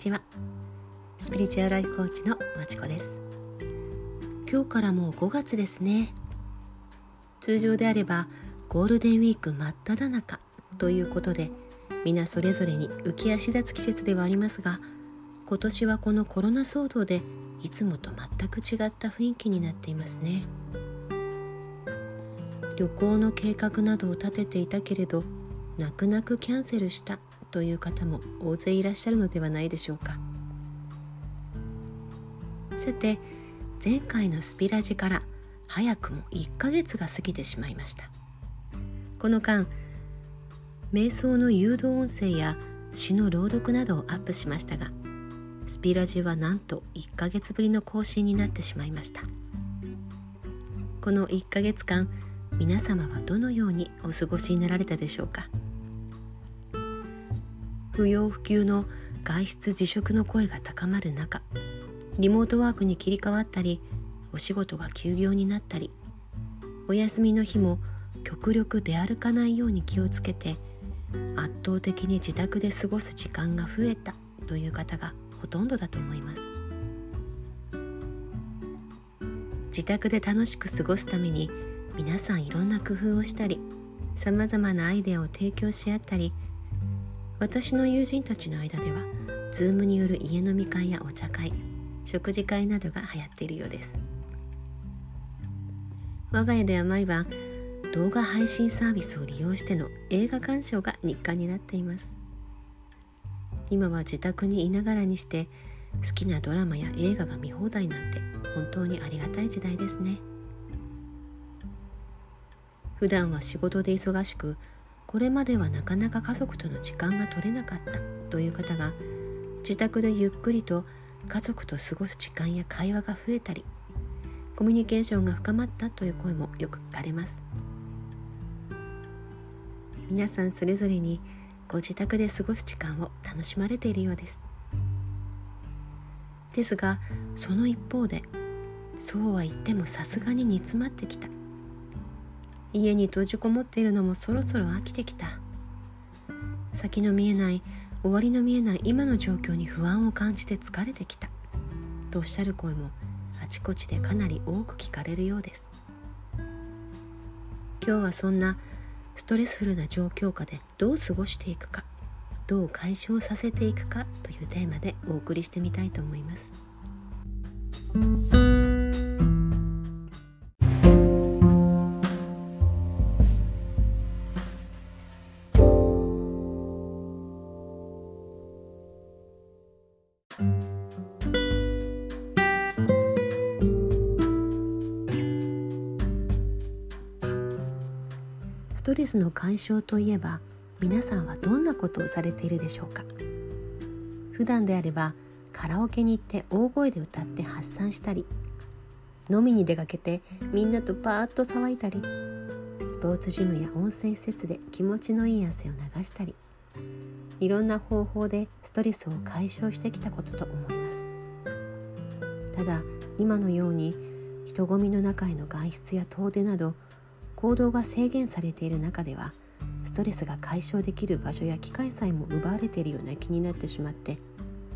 ちは。スピリチュアルライフコーチのまちこです。今日からもう5月ですね。通常であればゴールデンウィーク真っ只中ということで皆それぞれに浮き足立つ季節ではありますが今年はこのコロナ騒動でいつもと全く違った雰囲気になっていますね。旅行の計画などを立てていたけれど泣く泣くキャンセルした。という方も大勢いらっしゃるのではないでしょうか。さて前回のスピラジから早くも1ヶ月が過ぎてしまいました。この間瞑想の誘導音声や詩の朗読などをアップしましたがスピラジはなんと1ヶ月ぶりの更新になってしまいました。この1ヶ月間皆様はどのようにお過ごしになられたでしょうか。不要不急の外出自粛の声が高まる中リモートワークに切り替わったりお仕事が休業になったりお休みの日も極力出歩かないように気をつけて圧倒的に自宅で過ごす時間が増えたという方がほとんどだと思います。自宅で楽しく過ごすために皆さんいろんな工夫をしたりさまざまなアイデアを提供し合ったり私の友人たちの間では Zoom による家飲み会やお茶会食事会などが流行っているようです。我が家では毎晩動画配信サービスを利用しての映画鑑賞が日課になっています。今は自宅にいながらにして好きなドラマや映画が見放題なんて本当にありがたい時代ですね。普段は仕事で忙しくこれまではなかなか家族との時間が取れなかったという方が自宅でゆっくりと家族と過ごす時間や会話が増えたりコミュニケーションが深まったという声もよく聞かれます。皆さんそれぞれにご自宅で過ごす時間を楽しまれているようです。ですがその一方でそうは言ってもさすがに煮詰まってきた。家に閉じこもっているのもそろそろ飽きてきた。先の見えない終わりの見えない今の状況に不安を感じて疲れてきた。とおっしゃる声もあちこちでかなり多く聞かれるようです。今日はそんなストレスフルな状況下でどう過ごしていくかどう解消させていくかというテーマでお送りしてみたいと思います。トレスの解消といえば皆さんはどんなことをされているでしょうか？普段であればカラオケに行って大声で歌って発散したり飲みに出かけてみんなとパーッと騒いだりスポーツジムや温泉施設で気持ちのいい汗を流したりいろんな方法でストレスを解消してきたことと思います。ただ今のように人混みの中への外出や遠出など行動が制限されている中ではストレスが解消できる場所や機会さえも奪われているような気になってしまって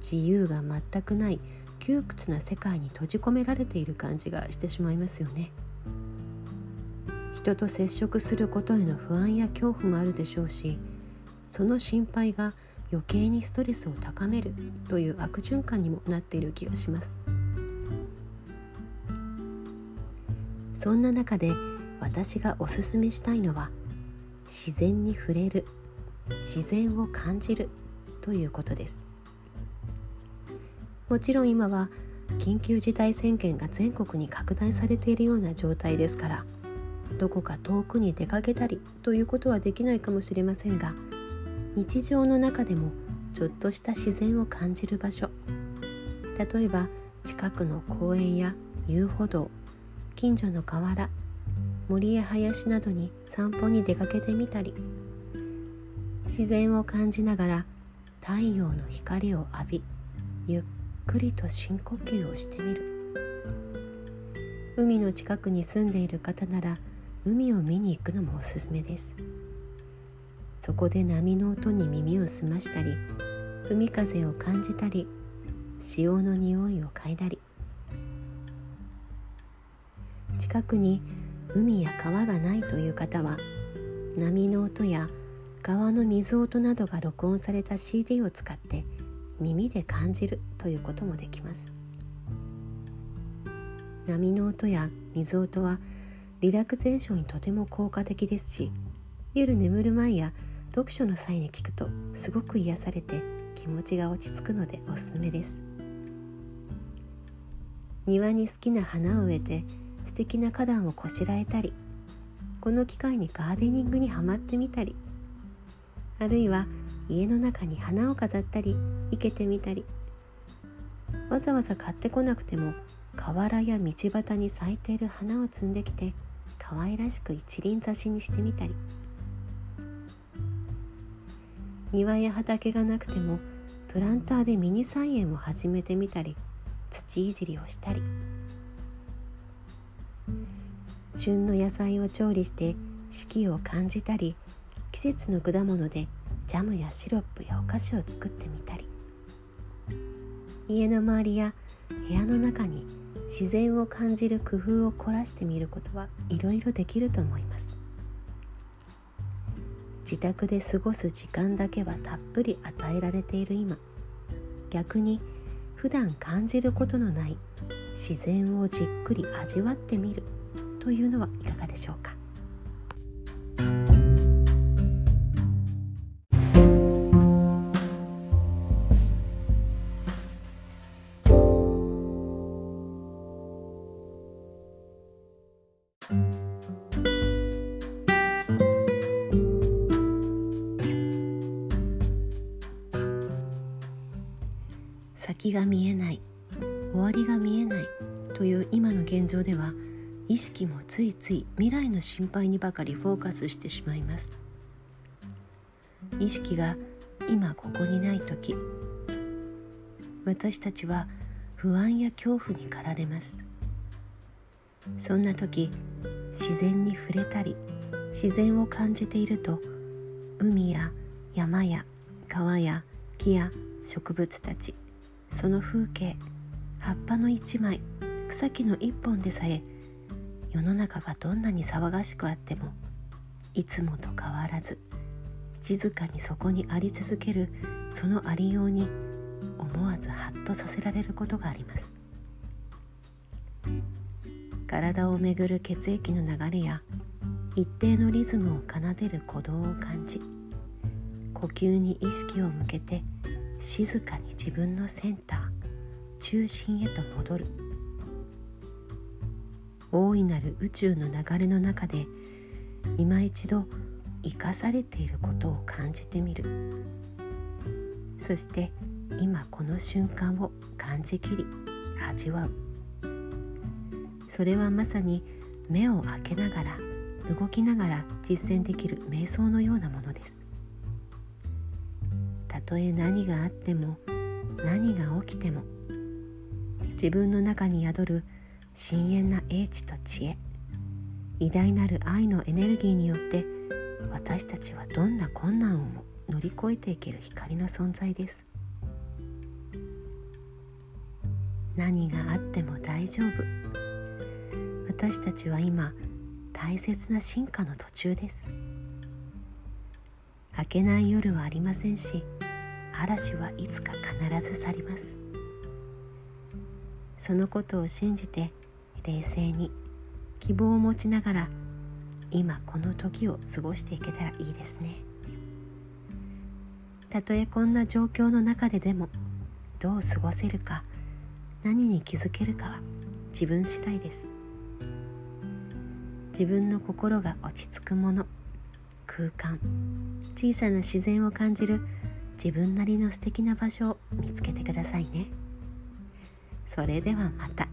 自由が全くない窮屈な世界に閉じ込められている感じがしてしまいますよね。人と接触することへの不安や恐怖もあるでしょうしその心配が余計にストレスを高めるという悪循環にもなっている気がします。そんな中で私がおすすめしたいのは自然に触れる自然を感じるということです。もちろん今は緊急事態宣言が全国に拡大されているような状態ですからどこか遠くに出かけたりということはできないかもしれませんが日常の中でもちょっとした自然を感じる場所例えば近くの公園や遊歩道近所の河原森や林などに散歩に出かけてみたり自然を感じながら太陽の光を浴びゆっくりと深呼吸をしてみる。海の近くに住んでいる方なら海を見に行くのもおすすめです。そこで波の音に耳を澄ましたり海風を感じたり潮の匂いを嗅いだり。近くに海や川がないという方は波の音や川の水音などが録音された CD を使って耳で感じるということもできます。波の音や水音はリラクゼーションにとても効果的ですし夜眠る前や読書の際に聞くとすごく癒されて気持ちが落ち着くのでおすすめです。庭に好きな花を植えて素敵な花壇をこしらえたりこの機会にガーデニングにはまってみたりあるいは家の中に花を飾ったり生けてみたりわざわざ買ってこなくても河原や道端に咲いている花を摘んできて可愛らしく一輪挿しにしてみたり庭や畑がなくてもプランターでミニ菜園を始めてみたり土いじりをしたり旬の野菜を調理して四季を感じたり季節の果物でジャムやシロップやお菓子を作ってみたり。家の周りや部屋の中に自然を感じる工夫を凝らしてみることはいろいろできると思います。自宅で過ごす時間だけはたっぷり与えられている今。逆に普段感じることのない自然をじっくり味わってみる。というのはいかがでしょうか？先が見えない終わりが見えないという今の現状では意識もついつい未来の心配にばかりフォーカスしてしまいます。意識が今ここにない時私たちは不安や恐怖に駆られます。そんな時自然に触れたり自然を感じていると海や山や川や木や植物たちその風景葉っぱの一枚草木の一本でさえ世の中がどんなに騒がしくあってもいつもと変わらず静かにそこにあり続けるそのありように思わずハッとさせられることがあります。体をめぐる血液の流れや一定のリズムを奏でる鼓動を感じ呼吸に意識を向けて静かに自分のセンター中心へと戻る。大いなる宇宙の流れの中で今一度生かされていることを感じてみる。そして今この瞬間を感じきり味わう。それはまさに目を開けながら動きながら実践できる瞑想のようなものです。たとえ何があっても何が起きても自分の中に宿る深遠な英知と知恵。偉大なる愛のエネルギーによって私たちはどんな困難をも乗り越えていける光の存在です。何があっても大丈夫。私たちは今大切な進化の途中です。明けない夜はありませんし嵐はいつか必ず去ります。そのことを信じて冷静に希望を持ちながら今この時を過ごしていけたらいいですね。たとえこんな状況の中ででもどう過ごせるか何に気づけるかは自分次第です。自分の心が落ち着くもの空間小さな自然を感じる自分なりの素敵な場所を見つけてくださいね。それではまた。